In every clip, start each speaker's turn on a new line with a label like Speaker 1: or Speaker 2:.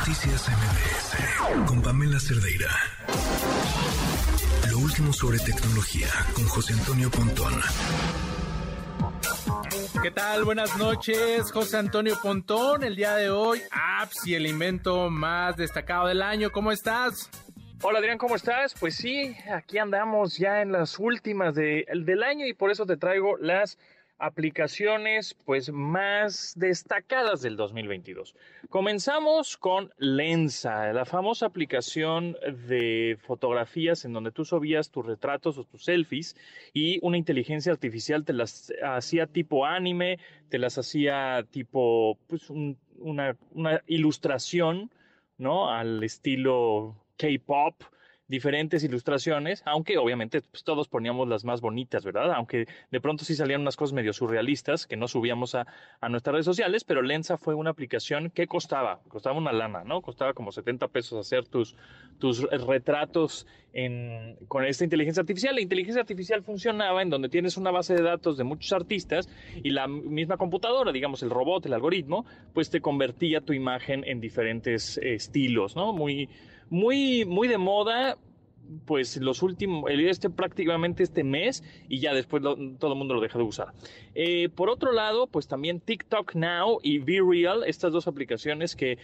Speaker 1: Noticias MBS con Pamela Cerdeira. Lo último sobre tecnología con José Antonio Pontón.
Speaker 2: ¿Qué tal? Buenas noches, José Antonio Pontón. El día de hoy, apps y el invento más destacado del año. ¿Cómo estás?
Speaker 3: Hola Adrián, ¿cómo estás? Pues sí, aquí andamos ya en las últimas de, del año y por eso te traigo las aplicaciones pues más destacadas del 2022. Comenzamos con Lensa, la famosa aplicación de fotografías en donde tú subías tus retratos o tus selfies y una inteligencia artificial te las hacía tipo anime, te las hacía tipo pues una, una ilustración, ¿no? Al estilo K-pop diferentes ilustraciones, aunque obviamente pues, todos poníamos las más bonitas, ¿verdad? Aunque de pronto sí salían unas cosas medio surrealistas que no subíamos a, a nuestras redes sociales, pero Lensa fue una aplicación que costaba, costaba una lana, ¿no? Costaba como 70 pesos hacer tus, tus retratos con esta inteligencia artificial. La inteligencia artificial funcionaba en donde tienes una base de datos de muchos artistas y la misma computadora, digamos el robot, el algoritmo, pues te convertía tu imagen en diferentes estilos, ¿no? Muy muy, muy de moda, pues los últimos, este prácticamente este mes y ya después todo el mundo lo deja de usar. Eh, por otro lado, pues también TikTok Now y Be Real, estas dos aplicaciones que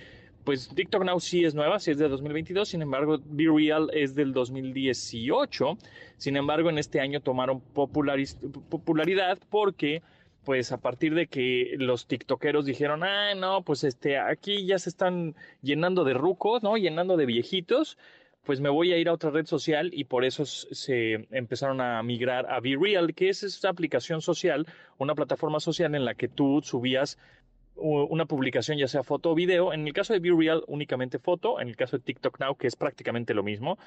Speaker 3: pues TikTok Now sí es nueva, sí es de 2022, sin embargo Be Real es del 2018, sin embargo en este año tomaron popularidad porque pues a partir de que los tiktokeros dijeron, ah, no, pues este, aquí ya se están llenando de rucos, ¿no? Llenando de viejitos, pues me voy a ir a otra red social y por eso se empezaron a migrar a Be Real, que es esta aplicación social, una plataforma social en la que tú subías una publicación, ya sea foto o video. En el caso de Be Real, únicamente foto. En el caso de TikTok Now, que es prácticamente lo mismo,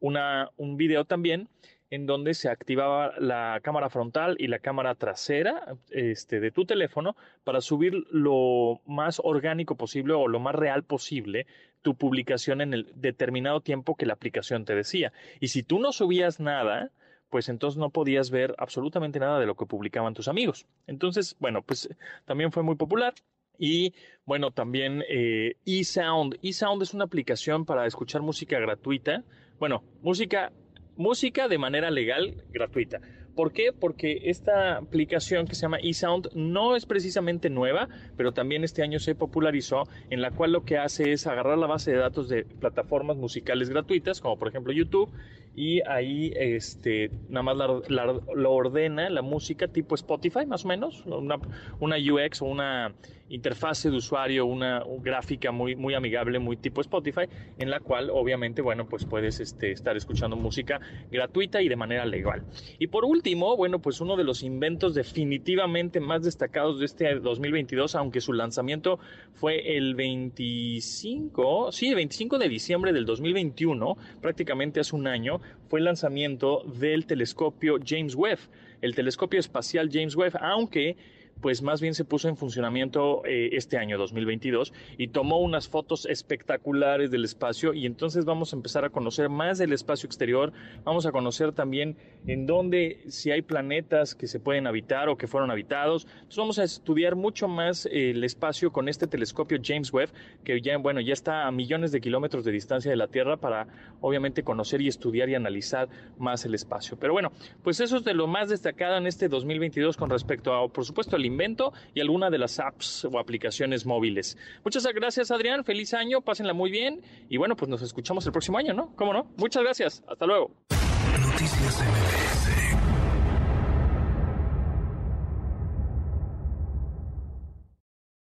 Speaker 3: una, un video también en donde se activaba la cámara frontal y la cámara trasera este, de tu teléfono para subir lo más orgánico posible o lo más real posible tu publicación en el determinado tiempo que la aplicación te decía. Y si tú no subías nada, pues entonces no podías ver absolutamente nada de lo que publicaban tus amigos. Entonces, bueno, pues también fue muy popular. Y bueno, también eh, eSound. eSound es una aplicación para escuchar música gratuita. Bueno, música música de manera legal, gratuita. ¿Por qué? Porque esta aplicación que se llama eSound no es precisamente nueva, pero también este año se popularizó, en la cual lo que hace es agarrar la base de datos de plataformas musicales gratuitas, como por ejemplo YouTube, y ahí este, nada más lo ordena la música tipo Spotify, más o menos, una, una UX o una interfase de usuario, una gráfica muy, muy amigable, muy tipo Spotify, en la cual obviamente, bueno, pues puedes este, estar escuchando música gratuita y de manera legal. Y por último, bueno, pues uno de los inventos definitivamente más destacados de este 2022, aunque su lanzamiento fue el 25, sí, el 25 de diciembre del 2021, prácticamente hace un año, fue el lanzamiento del telescopio James Webb, el telescopio espacial James Webb, aunque pues más bien se puso en funcionamiento eh, este año 2022 y tomó unas fotos espectaculares del espacio y entonces vamos a empezar a conocer más del espacio exterior, vamos a conocer también en dónde si hay planetas que se pueden habitar o que fueron habitados. Entonces vamos a estudiar mucho más eh, el espacio con este telescopio James Webb que ya bueno, ya está a millones de kilómetros de distancia de la Tierra para obviamente conocer y estudiar y analizar más el espacio. Pero bueno, pues eso es de lo más destacado en este 2022 con respecto a por supuesto invento y alguna de las apps o aplicaciones móviles. Muchas gracias, Adrián. Feliz año, pásenla muy bien y bueno, pues nos escuchamos el próximo año, ¿no? ¿Cómo no? Muchas gracias. Hasta luego.
Speaker 1: Noticias